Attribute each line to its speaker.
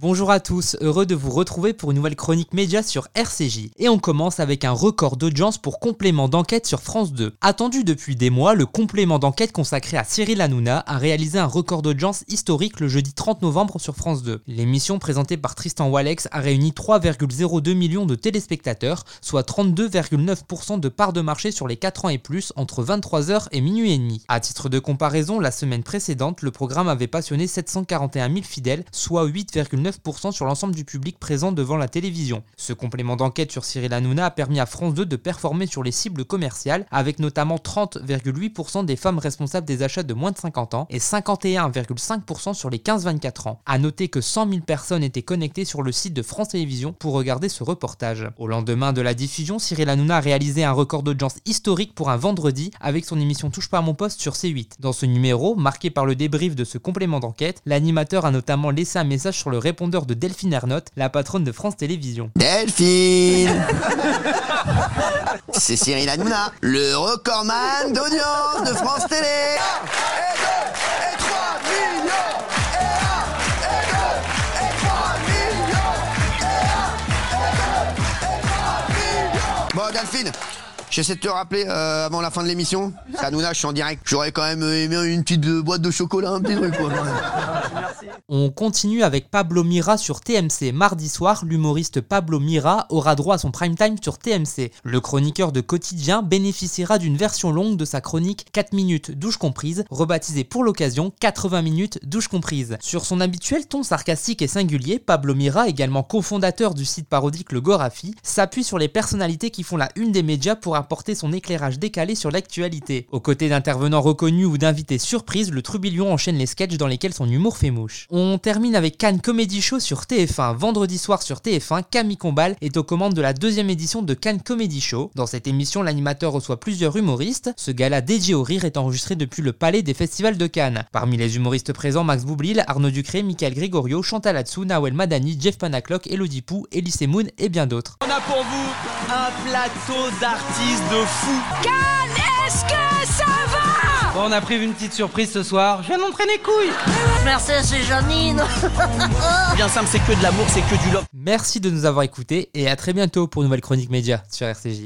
Speaker 1: Bonjour à tous, heureux de vous retrouver pour une nouvelle chronique média sur RCJ. Et on commence avec un record d'audience pour complément d'enquête sur France 2. Attendu depuis des mois, le complément d'enquête consacré à Cyril Hanouna a réalisé un record d'audience historique le jeudi 30 novembre sur France 2. L'émission présentée par Tristan Walex a réuni 3,02 millions de téléspectateurs, soit 32,9% de part de marché sur les 4 ans et plus entre 23h et minuit et demi. À titre de comparaison, la semaine précédente, le programme avait passionné 741 000 fidèles, soit 8,9 sur l'ensemble du public présent devant la télévision. Ce complément d'enquête sur Cyril Hanouna a permis à France 2 de performer sur les cibles commerciales, avec notamment 30,8% des femmes responsables des achats de moins de 50 ans et 51,5% sur les 15-24 ans. A noter que 100 000 personnes étaient connectées sur le site de France Télévisions pour regarder ce reportage. Au lendemain de la diffusion, Cyril Hanouna a réalisé un record d'audience historique pour un vendredi avec son émission Touche pas à mon poste sur C8. Dans ce numéro, marqué par le débrief de ce complément d'enquête, l'animateur a notamment laissé un message sur le répondeur de Delphine Ernotte, la patronne de France Télévisions.
Speaker 2: Delphine C'est Cyril Hanouna, le recordman d'audience de France Télé
Speaker 3: et 3 millions
Speaker 2: Bon Delphine J'essaie de te rappeler euh, avant la fin de l'émission. C'est Hanouna, je en direct. J'aurais quand même aimé une petite boîte de chocolat, un petit truc quoi.
Speaker 1: On continue avec Pablo Mira sur TMC. Mardi soir, l'humoriste Pablo Mira aura droit à son prime time sur TMC. Le chroniqueur de quotidien bénéficiera d'une version longue de sa chronique 4 minutes douche comprise, rebaptisée pour l'occasion 80 minutes douche comprise. Sur son habituel ton sarcastique et singulier, Pablo Mira, également cofondateur du site parodique Le Gorafi, s'appuie sur les personnalités qui font la une des médias pour apporter son éclairage décalé sur l'actualité. Aux côtés d'intervenants reconnus ou d'invités surprises, le Trublion enchaîne les sketchs dans lesquels son humour fait mouche. On termine avec Cannes Comedy Show sur TF1. Vendredi soir sur TF1, Camille Combal est aux commandes de la deuxième édition de Cannes Comedy Show. Dans cette émission, l'animateur reçoit plusieurs humoristes. Ce gala dédié au rire est enregistré depuis le palais des festivals de Cannes. Parmi les humoristes présents, Max Boublil, Arnaud Ducré, Michael Gregorio, Chantal Atsou, Nawel Madani, Jeff Panaclock, Elodie Pou, Elise Moon et bien d'autres.
Speaker 4: On a pour vous un plateau d'artistes de fou.
Speaker 5: Cannes, est-ce que ça va?
Speaker 4: Bon, on a prévu une petite surprise ce soir. Je viens de montrer mes couilles.
Speaker 5: Merci, c'est Janine.
Speaker 4: Bien simple, c'est que de l'amour, c'est que du love.
Speaker 1: Merci de nous avoir écoutés et à très bientôt pour une nouvelle chronique média sur RCJ.